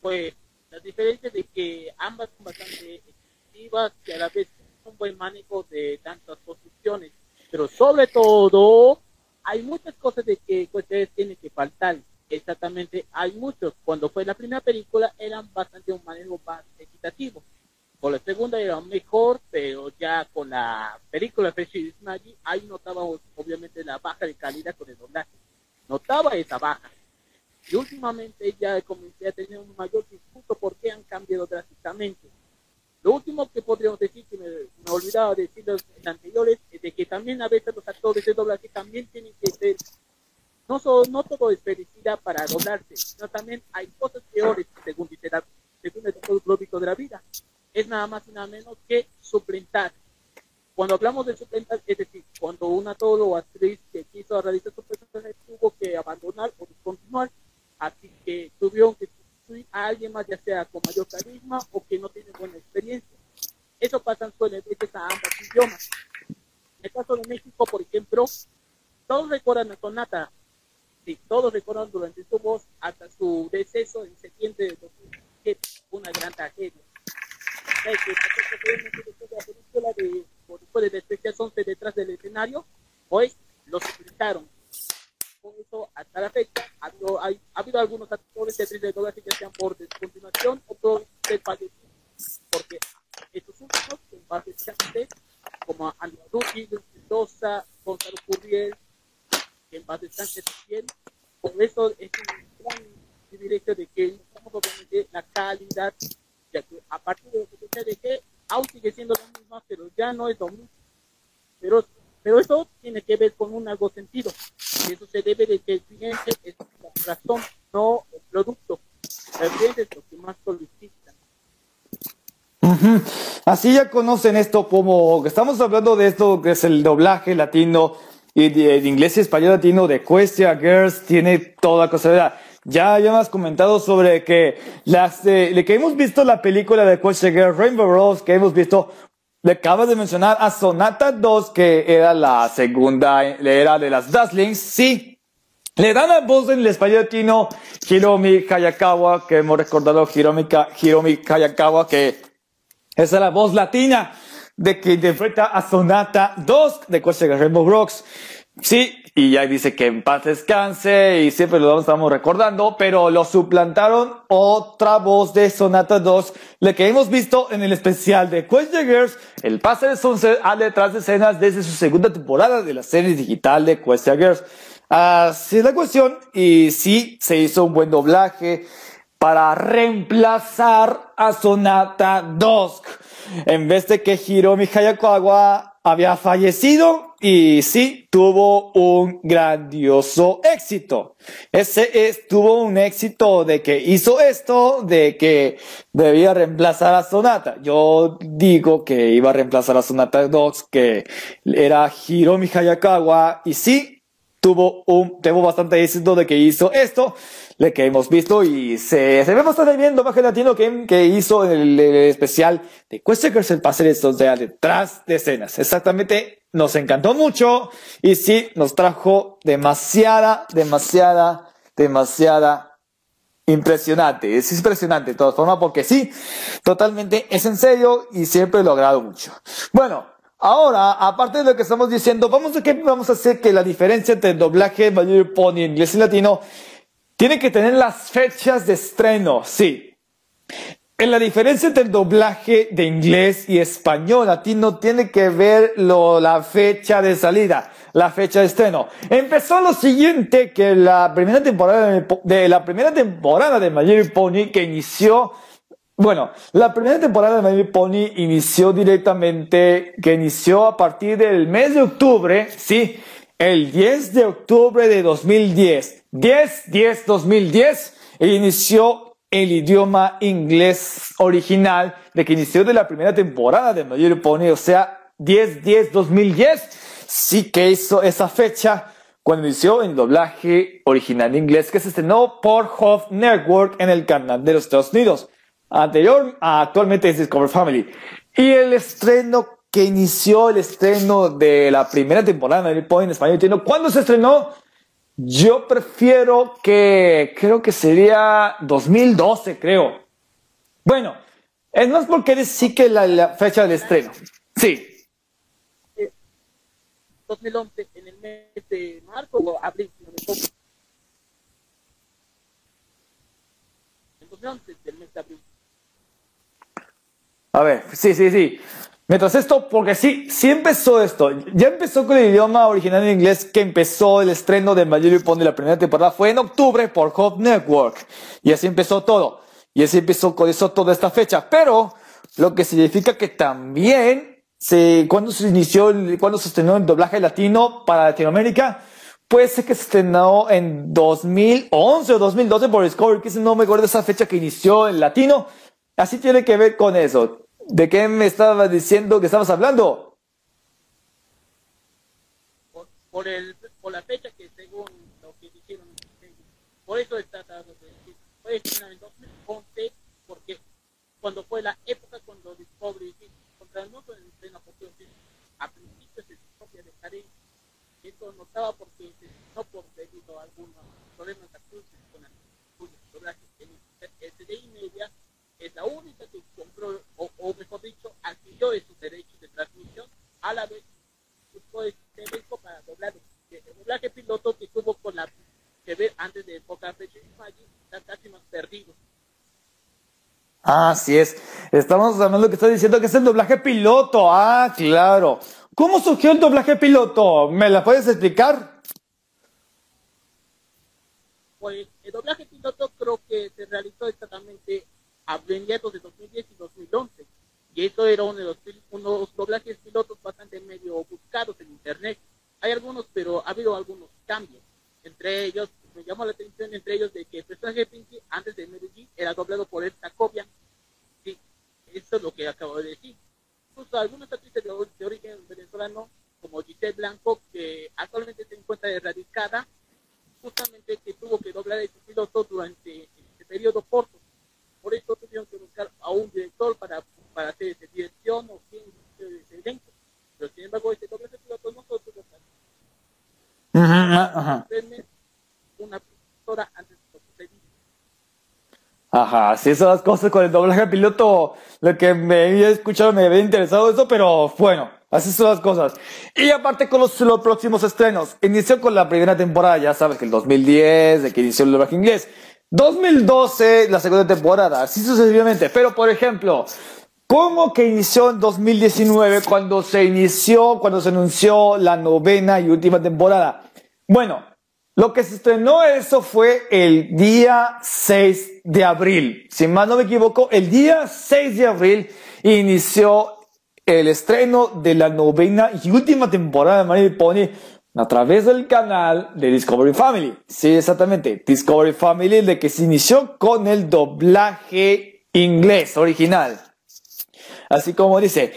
Pues la diferencia de que ambas son bastante efectivas y a la vez un buen manejo de tantas posiciones, pero sobre todo hay muchas cosas de que ustedes tienen que faltar. Exactamente, hay muchos. Cuando fue la primera película eran bastante un manejo más equitativo con la segunda era mejor, pero ya con la película de Maggie, ahí notaba obviamente la baja de calidad con el doblaje. Notaba esa baja. Y últimamente ya comencé a tener un mayor disgusto porque han cambiado drásticamente. Lo último que podríamos decir, que me, me olvidaba decir los anteriores, es de que también a veces los actores de doblaje también tienen que ser, no, solo, no todo es felicidad para doblarse, sino también hay cosas peores, según dice según el de la vida es nada más y nada menos que suplentar. Cuando hablamos de suplentar, es decir, cuando una todo o actriz que quiso realizar su personaje tuvo que abandonar o discontinuar, así que tuvieron que sustituir a alguien más, ya sea con mayor carisma o que no tiene buena experiencia. Eso pasa suele a ambos idiomas. En el caso de México, por ejemplo, todos recuerdan a Sonata, sí, todos recuerdan durante su voz hasta su deceso en septiembre de 2007, una gran tragedia de después de Especial 11 detrás del escenario, pues lo suplantaron. Con eso, hasta la fecha, ha habido, ha habido algunos actores de actrices de doblaje que sean por descontinuación o por ser fallecidos, porque paz descanse, como a Andrea Ruti, Luis Mendoza, Gonzalo Curriel, en paz descanse también. Por eso es un gran privilegio de que obviamente la calidad, ya que a partir de se de que aún sigue siendo lo mismo, pero ya no es lo mismo. Pero, pero eso tiene que ver con un algo sentido. Y eso se debe de que el cliente es la razón, no el producto. El cliente es lo que más solicita. Ujú. Así ya conocen esto como estamos hablando de esto que es el doblaje latino y de, de inglés y español latino de Questia Girls tiene toda cosa. ¿verdad? Ya habíamos comentado sobre que las de que hemos visto la película de Girls, Rainbow Rose, que hemos visto, le acabas de mencionar a Sonata 2, que era la segunda, era de las Dazzlings, sí, le dan la voz en el español latino Hiromi Hayakawa, que hemos recordado Hiromi, Hiromi Hayakawa, que esa es la voz latina de que interpreta a Sonata 2 de de Rainbow Rocks. Sí, y ya dice que en paz descanse y siempre lo estamos recordando, pero lo suplantaron otra voz de Sonata 2, la que hemos visto en el especial de Question Girls, el pase de Sunset a detrás de escenas desde su segunda temporada de la serie digital de Question Girls. Así es la cuestión, y sí, se hizo un buen doblaje para reemplazar a Sonata Dusk. En vez de que Hiromi Hayakawa había fallecido y sí tuvo un grandioso éxito. Ese es, tuvo un éxito de que hizo esto, de que debía reemplazar a Sonata. Yo digo que iba a reemplazar a Sonata Dusk, que era Hiromi Hayakawa y sí tuvo un, tuvo bastante éxito de que hizo esto, de que hemos visto y se, se ve bastante bien doblaje latino que, que hizo el, especial de Questakers el pase de detrás de escenas. Exactamente, nos encantó mucho y sí, nos trajo demasiada, demasiada, demasiada impresionante. Es impresionante de todas formas porque sí, totalmente es en serio y siempre lo agrado mucho. Bueno, Ahora, aparte de lo que estamos diciendo, vamos a que vamos a hacer que la diferencia entre doblaje Little Pony inglés y latino tiene que tener las fechas de estreno, sí. En la diferencia entre el doblaje de inglés y español latino tiene que ver la fecha de salida, la fecha de estreno. Empezó lo siguiente que la primera temporada de, de la primera temporada de My Pony que inició bueno, la primera temporada de My Pony inició directamente, que inició a partir del mes de octubre, sí, el 10 de octubre de 2010. 10, 10, 2010, e inició el idioma inglés original de que inició de la primera temporada de My Little Pony, o sea, 10, 10, 2010, sí que hizo esa fecha cuando inició el doblaje original inglés que se estrenó por Hove Network en el canal de los Estados Unidos anterior a actualmente es Discover Family. Y el estreno que inició el estreno de la primera temporada de Pony en español ¿cuándo se estrenó? Yo prefiero que, creo que sería 2012, creo. Bueno, es más porque decir que la, la fecha del estreno. Sí. 2011, en el mes de marzo o abril. En 2011, del mes de abril. A ver, sí, sí, sí. Mientras esto, porque sí, sí empezó esto. Ya empezó con el idioma original en inglés que empezó el estreno de My Little Pony la primera temporada. Fue en octubre por Hop Network. Y así empezó todo. Y así empezó con eso toda esta fecha. Pero, lo que significa que también, se, cuando se inició, el- cuando se estrenó el doblaje latino para Latinoamérica, puede ser que se estrenó en 2011 o 2012 por Discovery, que no me acuerdo esa fecha que inició en latino. Así tiene que ver con eso. ¿De qué me estaba diciendo que estabas hablando? por, por, el, por la fecha que según lo que dijeron por eso está tratando de decir fue en 2011 porque cuando fue la época cuando Discovery contra el mundo en estreno porque a principios de su propia decadencia eso no estaba porque no por debido a algunos problemas actuales con el doblaje el SDI Media es la única que o, o mejor dicho adquirió esos derechos de transmisión a la vez fue técnico para doblar el doblaje piloto que tuvo con la que ver antes de Boca Magic está casi más perdido Así es. Estamos hablando de lo que está diciendo que es el doblaje piloto. Ah, claro. ¿Cómo surgió el doblaje piloto? ¿Me la puedes explicar? Pues el doblaje piloto creo que se realizó exactamente a mediados de 2010 y 2011. Y eso era uno de los unos doblajes pilotos bastante medio buscados en internet. Hay algunos, pero ha habido algunos cambios. Entre ellos, me llamó la atención entre ellos de que el personaje Pinky antes de Medellín era doblado por esta copia. Sí, eso es lo que acabo de decir. Incluso algunos actrices de, origen venezolano, como Giselle Blanco, que actualmente se encuentra erradicada, justamente que tuvo que doblar el piloto durante este periodo corto. Por eso tuvieron que buscar a un director para, para hacer esa dirección o quien ese elenco. Pero sin embargo, este doble piloto no solo tuvo Ajá, una profesora antes de sucedido. Ajá, así son las cosas con el doblaje piloto. Lo que me había escuchado me había interesado eso, pero bueno, así son las cosas. Y aparte con los, los próximos estrenos. Inició con la primera temporada, ya sabes que el 2010, de que inició el doblaje inglés. 2012, la segunda temporada, así sucesivamente. Pero, por ejemplo, ¿cómo que inició en 2019 cuando se inició, cuando se anunció la novena y última temporada? Bueno, lo que se estrenó eso fue el día 6 de abril. Si mal no me equivoco, el día 6 de abril inició el estreno de la novena y última temporada de My Pony a través del canal de Discovery Family. Sí, exactamente. Discovery Family, de que se inició con el doblaje inglés original. Así como dice.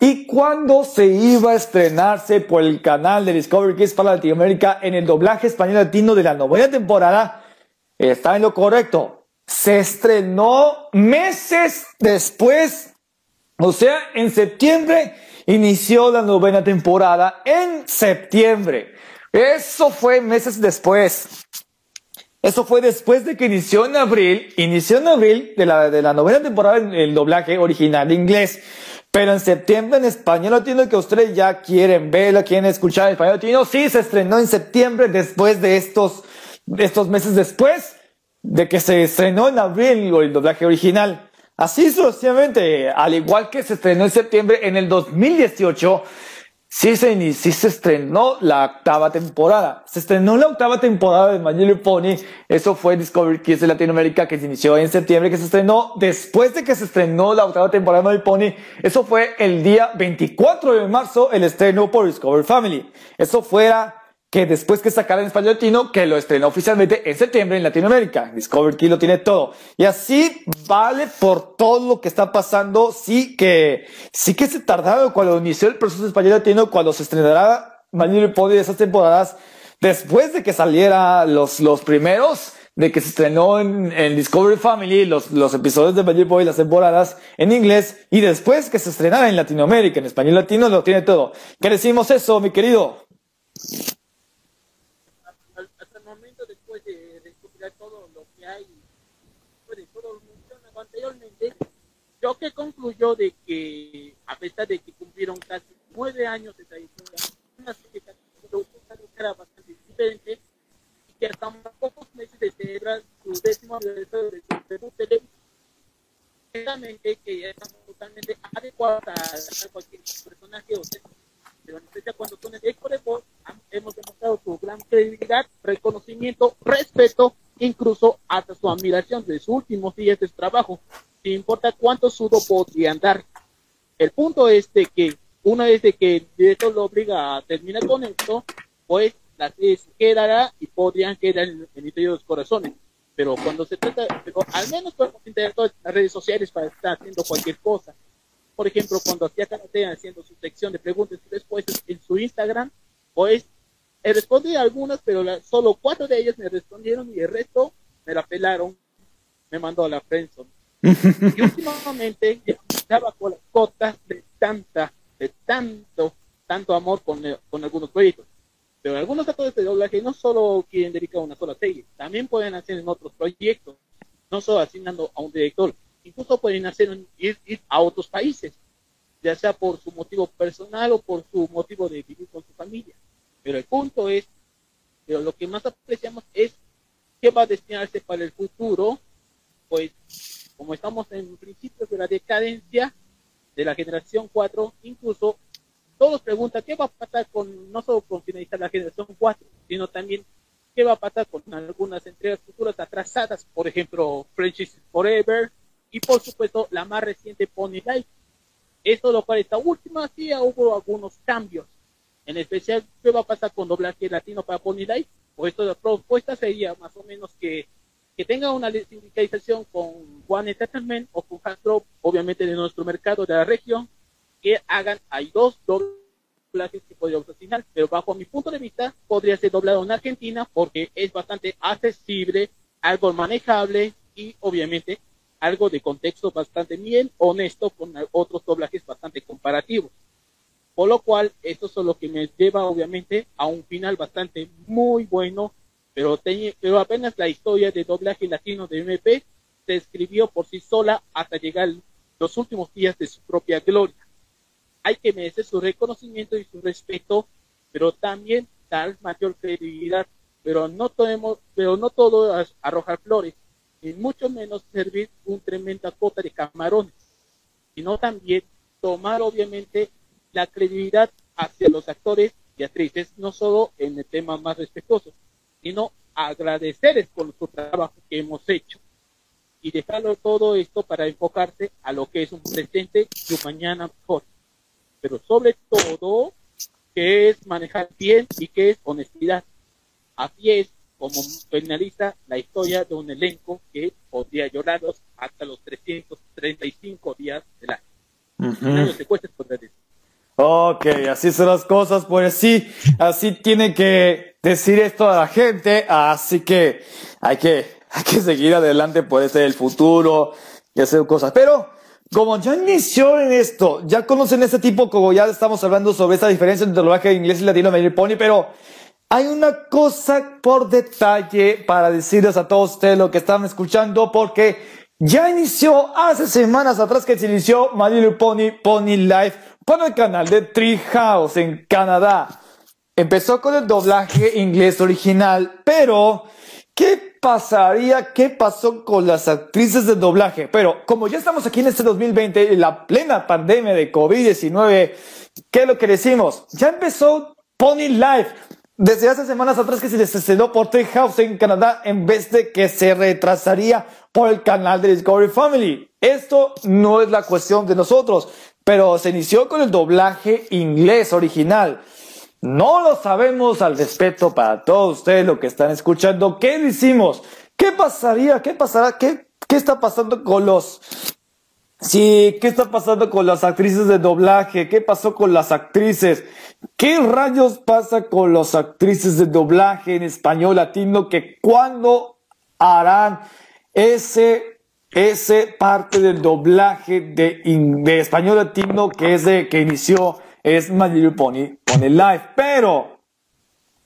¿Y cuándo se iba a estrenarse por el canal de Discovery Kids para Latinoamérica en el doblaje español latino de la novena temporada? Está en lo correcto. Se estrenó meses después. O sea, en septiembre inició la novena temporada en septiembre. Eso fue meses después. Eso fue después de que inició en abril, inició en abril de la, de la novena temporada en el doblaje original de inglés. Pero en septiembre en español latino que ustedes ya quieren verlo, quieren escuchar en español latino, sí se estrenó en septiembre después de estos, de estos meses después de que se estrenó en abril el doblaje original. Así sucesivamente, al igual que se estrenó en septiembre en el 2018, sí se, sí se estrenó la octava temporada. Se estrenó la octava temporada de My Little Pony. Eso fue Discovery Kids de Latinoamérica que se inició en septiembre, que se estrenó después de que se estrenó la octava temporada de My Pony. Eso fue el día 24 de marzo, el estreno por Discovery Family. Eso fuera que después que sacara en español latino, que lo estrenó oficialmente en septiembre en Latinoamérica. Discovery Key lo tiene todo. Y así vale por todo lo que está pasando. Sí que, sí que se tardaron cuando inició el proceso de español latino, cuando se estrenará Manuel Pony de esas temporadas, después de que saliera los, los primeros, de que se estrenó en, en Discovery Family los, los episodios de Magic Boy, las temporadas en inglés, y después que se estrenara en Latinoamérica, en español latino, lo tiene todo. ¿Qué decimos eso, mi querido? Lo que concluyó de que, a pesar de que cumplieron casi nueve años de trayectoria, una que era bastante diferente y que hasta pocos meses de celebrar su décimo aniversario de su debut televisivo, que ya estamos totalmente adecuados a, cualquier personaje o texto. Pero en especial cuando son el eco de voz, hemos demostrado su gran credibilidad, reconocimiento, respeto, incluso hasta su admiración de sus últimos días de trabajo sin importa cuánto sudo podrían dar. El punto es de que una vez de que director lo obliga a terminar con esto, pues la serie quedará y podrían quedar en el interior de los corazones. Pero cuando se trata, pero al menos podemos interactuar en las redes sociales para estar haciendo cualquier cosa. Por ejemplo, cuando hacía karate haciendo su sección de preguntas y respuestas en su Instagram, pues he respondido algunas, pero solo cuatro de ellas me respondieron y el resto me la pelaron, me mandó a la prensa. Y últimamente ya estaba con las cotas de tanta, de tanto, tanto amor con, con algunos proyectos. Pero algunos actores de doblaje no solo quieren dedicar una sola serie, también pueden hacer en otros proyectos, no solo asignando a un director, incluso pueden hacer ir, ir a otros países, ya sea por su motivo personal o por su motivo de vivir con su familia. Pero el punto es, pero lo que más apreciamos es que va a destinarse para el futuro, pues como estamos en diferencia de la generación 4, incluso todos preguntan qué va a pasar con, no solo con finalizar la generación 4, sino también qué va a pasar con algunas entregas futuras atrasadas, por ejemplo, Friendship Forever y por supuesto la más reciente Pony Life. Esto lo cual esta última sí hubo algunos cambios. En especial, ¿qué va a pasar con doblaje latino para Pony Life? Pues esto la propuesta sería más o menos que, que tenga una sindicalización con One Entertainment o con Hasbro, obviamente de nuestro mercado de la región, que hagan, hay dos doblajes que podría usar final, pero bajo mi punto de vista podría ser doblado en Argentina porque es bastante accesible, algo manejable y obviamente algo de contexto bastante bien honesto con otros doblajes bastante comparativos. Por lo cual, esto es lo que me lleva obviamente a un final bastante muy bueno, pero, apenas la historia de doblaje latino de MP se escribió por sí sola hasta llegar los últimos días de su propia gloria. Hay que merecer su reconocimiento y su respeto, pero también dar mayor credibilidad, pero no pero no todo es arrojar flores, y mucho menos servir un tremenda cota de camarones, sino también tomar obviamente la credibilidad hacia los actores y actrices, no solo en el tema más respetuoso, sino agradecerles por su trabajo que hemos hecho y dejarlo todo esto para enfocarse a lo que es un presente y un mañana mejor pero sobre todo que es manejar bien y que es honestidad. Así es como finaliza la historia de un elenco que podría llorarlos hasta los 335 días del año. Ok, así son las cosas, pues sí, así tiene que decir esto a la gente, así que hay que, hay que seguir adelante, puede ser el futuro y hacer cosas. Pero como ya inició en esto, ya conocen este tipo, como ya estamos hablando sobre esta diferencia entre el lenguaje inglés y latino Pony, pero hay una cosa por detalle para decirles a todos ustedes lo que estaban escuchando, porque ya inició hace semanas atrás que se inició My Little Pony Pony Life por el canal de Treehouse en Canadá. Empezó con el doblaje inglés original, pero ¿qué pasaría? ¿Qué pasó con las actrices de doblaje? Pero como ya estamos aquí en este 2020, en la plena pandemia de COVID-19, ¿qué es lo que decimos? Ya empezó Pony Life. Desde hace semanas atrás que se estrenó por Treehouse en Canadá en vez de que se retrasaría por el canal de Discovery Family. Esto no es la cuestión de nosotros, pero se inició con el doblaje inglés original. No lo sabemos al respeto para todos ustedes lo que están escuchando. ¿Qué decimos? ¿Qué pasaría? ¿Qué pasará? ¿Qué, qué está pasando con los... Sí, ¿qué está pasando con las actrices de doblaje? ¿Qué pasó con las actrices? ¿Qué rayos pasa con las actrices de doblaje en español latino que cuando harán ese, ese parte del doblaje de, español latino que es que inició es My Little Pony Pony Life. Pero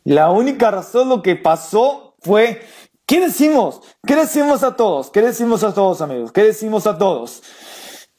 la única razón lo que pasó fue, ¿qué decimos? ¿Qué decimos a todos? ¿Qué decimos a todos amigos? ¿Qué decimos a todos?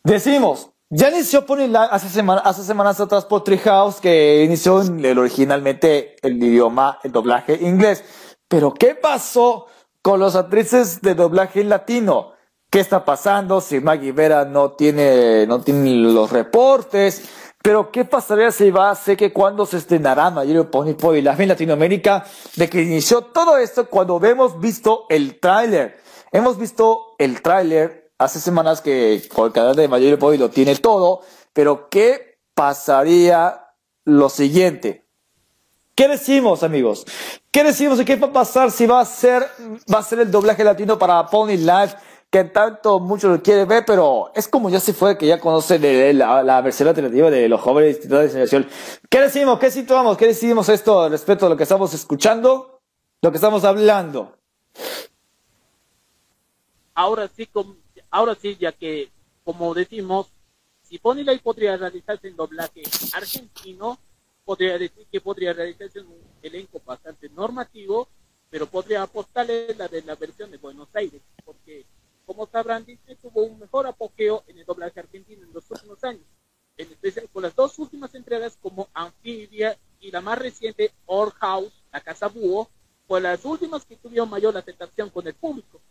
Decimos, ya inició Life hace, hace semanas atrás por Treehouse que inició originalmente el idioma, el doblaje inglés. Pero ¿qué pasó con los actrices de doblaje latino? ¿Qué está pasando? Si Maggie Vera no tiene, no tiene los reportes, pero, ¿qué pasaría si va a ser que cuando se estrenará Mayor Pony Pony Life en Latinoamérica, de que inició todo esto cuando hemos visto el tráiler? Hemos visto el tráiler hace semanas que con el canal de Mayor Pony lo tiene todo, pero ¿qué pasaría lo siguiente? ¿Qué decimos, amigos? ¿Qué decimos y qué va a pasar si va a ser, va a ser el doblaje latino para Pony Life? que tanto mucho lo quiere ver, pero es como ya se fue, que ya conoce la, versión alternativa de los jóvenes de generación. ¿Qué decimos? ¿Qué situamos? ¿Qué decidimos esto respecto a lo que estamos escuchando? Lo que estamos hablando. Ahora sí, ahora sí, ya que, como decimos, si Ponylight podría realizarse en doblaje argentino, podría decir que podría realizarse en un elenco bastante normativo, pero podría apostarle la de la versión de Buenos Aires, porque como sabrán, Disney tuvo un mejor apogeo en el doblaje argentino en los últimos años, en especial con las dos últimas entregas como Amphibia y la más reciente Our House, la Casa Búho, fue las últimas que tuvieron mayor aceptación con el público.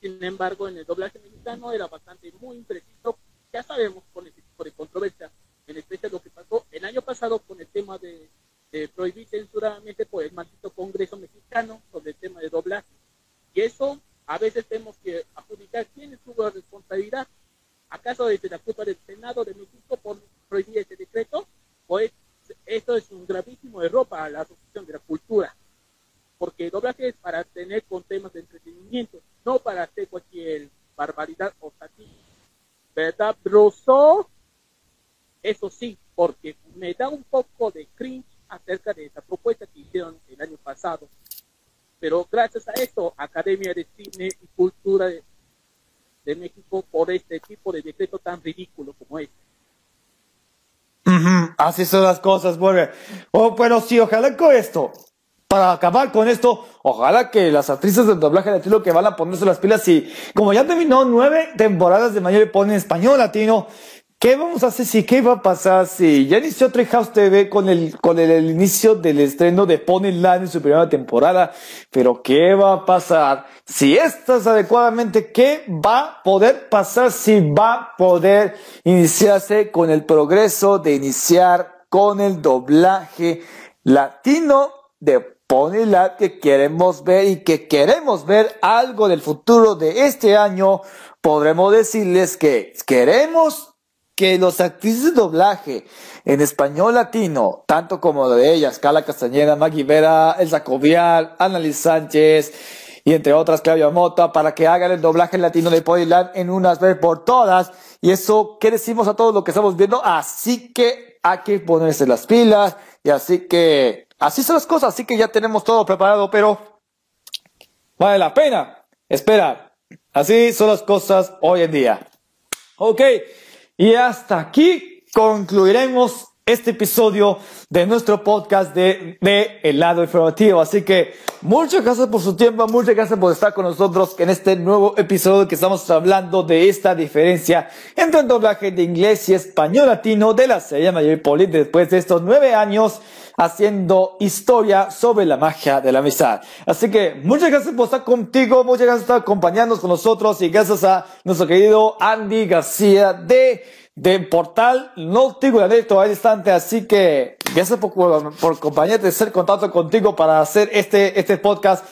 Sin embargo, en el doblaje mexicano era bastante muy impreciso, ya sabemos con ese tipo de controversia, en especial lo que pasó el año pasado con el tema de, prohibir censuradamente por el maldito Congreso mexicano sobre el tema de doblaje. Y eso a veces tenemos que adjudicar quién tuvo la responsabilidad. ¿Acaso desde la culpa del Senado de México por prohibir ese decreto? Pues esto es un gravísimo error para la Asociación de la Cultura. Porque el doblaje es para tener con temas de entretenimiento, no para hacer cualquier barbaridad o satírica. ¿Verdad, Broso? Eso sí, porque me da un poco de cringe acerca de esa propuesta que hicieron el año pasado. Pero gracias a esto, Academia de Cine y Cultura de, México por este tipo de decreto tan ridículo como este. Así son las cosas, bueno. Oh, pero sí, ojalá con esto, para acabar con esto, ojalá que las actrices del doblaje latino que van a ponerse las pilas y como ya terminó nueve temporadas de mayor y ponen español latino, ¿Qué vamos a hacer si qué va a pasar si ya inició Treehouse TV con el con el, inicio del estreno de Ponyland en su primera temporada? Pero ¿qué va a pasar si estás adecuadamente? ¿Qué va a poder pasar si va a poder iniciarse con el progreso de iniciar con el doblaje latino de Ponyland que queremos ver y que queremos ver algo del futuro de este año? Podremos decirles que queremos que los actrices de doblaje en español latino, tanto como de ellas, Carla Castañeda, Maggie Vera, Elsa Covial, Annalise Sánchez, y entre otras Claudia Mota, para que hagan el doblaje latino de Podiland en unas vez por todas. Y eso, ¿qué decimos a todos lo que estamos viendo? Así que hay que ponerse las pilas, y así que, así son las cosas, así que ya tenemos todo preparado, pero vale la pena esperar. Así son las cosas hoy en día. Ok. Y hasta aquí concluiremos este episodio de nuestro podcast de, de El lado informativo. Así que muchas gracias por su tiempo, muchas gracias por estar con nosotros en este nuevo episodio que estamos hablando de esta diferencia entre el doblaje de inglés y español latino de la serie Mayor Poli después de estos nueve años haciendo historia sobre la magia de la amistad. Así que muchas gracias por estar contigo, muchas gracias por estar acompañándonos con nosotros y gracias a nuestro querido Andy García de, de Portal Nótico de al instante. Así que gracias por, por acompañarte, de ser contacto contigo para hacer este, este podcast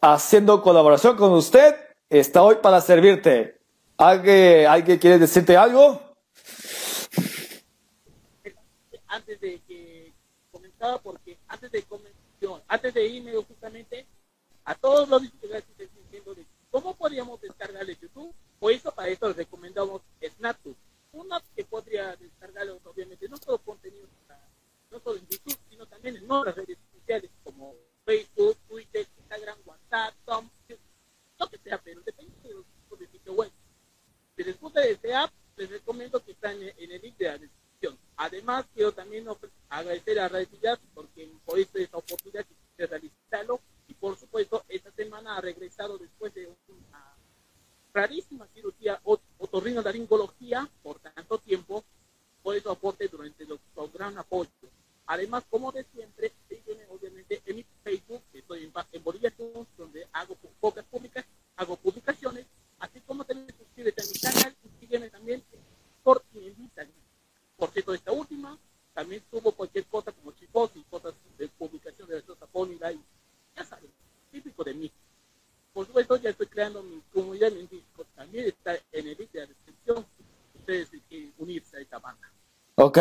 haciendo colaboración con usted. Está hoy para servirte. ¿Alguien, ¿alguien quiere decirte algo? Antes de porque antes de antes de irme justamente a todos los estoy diciendo de cómo podríamos descargarle YouTube, por eso para esto les recomendamos Snapchat, una que podría descargarlo obviamente no solo contenido no solo en YouTube, sino también en otras redes sociales como Facebook, Twitter, Instagram, WhatsApp, Tom, lo que sea, pero depende de los tipos de sitio web. Si les gusta este app, les recomiendo que están en el link de la descripción. Además, quiero también agradecer a Radio porque por esta oportunidad de realizarlo y por supuesto esta semana ha regresado después de una rarísima cirugía otorrinolaringología por tanto tiempo por eso aporte durante los, su gran apoyo. Además, como de siempre, sígueme obviamente en mi Facebook, estoy en, en Bolivia donde hago pocas públicas, hago publicaciones, así como también suscríbete a mi canal y sígueme también por en Instagram. Por cierto, esta última también subo cualquier cosa como chicos y cosas de publicación de la Pony Live. Ya saben, típico de mí. Por supuesto, ya estoy creando mi comunidad en Discord. También está en el link de la descripción. Ustedes quieren unirse a esta banda. Ok,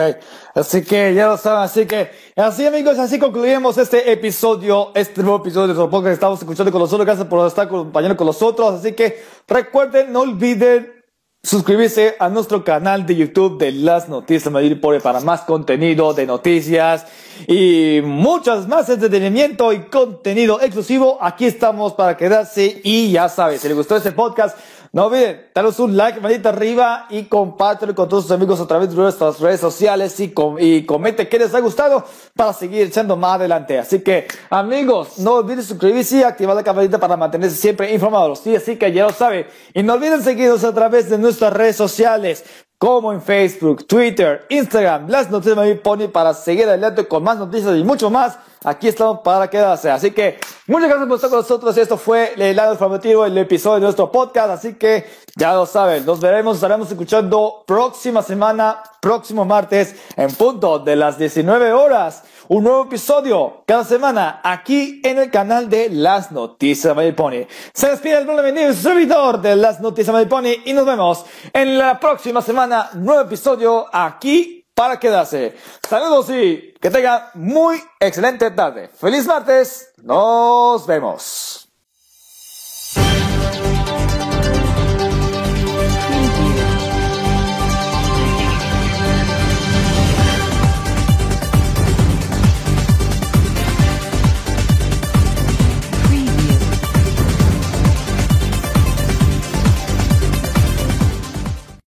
así que ya lo saben, así que, así amigos, así concluimos este episodio, este nuevo episodio de nuestro podcast estamos escuchando con nosotros, gracias por estar acompañando con nosotros, así que recuerden, no olviden suscribirse a nuestro canal de YouTube de Las Noticias Pobre para más contenido de noticias y muchas más entretenimiento y contenido exclusivo. Aquí estamos para quedarse y ya sabes, si les gustó este podcast, no olviden, daros un like, manita arriba y compártelo con todos sus amigos a través de nuestras redes sociales y, com y comente qué les ha gustado para seguir echando más adelante. Así que, amigos, no olviden suscribirse y activar la campanita para mantenerse siempre informados. Sí, así que ya lo saben. Y no olviden seguirnos a través de nuestras redes sociales. Como en Facebook, Twitter, Instagram, las noticias de Pony para seguir adelante con más noticias y mucho más. Aquí estamos para quedarse. Así que muchas gracias por estar con nosotros. Esto fue el lado informativo, el episodio de nuestro podcast. Así que ya lo saben, nos veremos, estaremos escuchando próxima semana, próximo martes, en punto de las 19 horas. Un nuevo episodio cada semana aquí en el canal de Las Noticias de Pony. Se despide el bienvenido servidor de Las Noticias de Pony y nos vemos en la próxima semana. Nuevo episodio aquí para quedarse. Saludos y que tengan muy excelente tarde. Feliz martes. Nos vemos.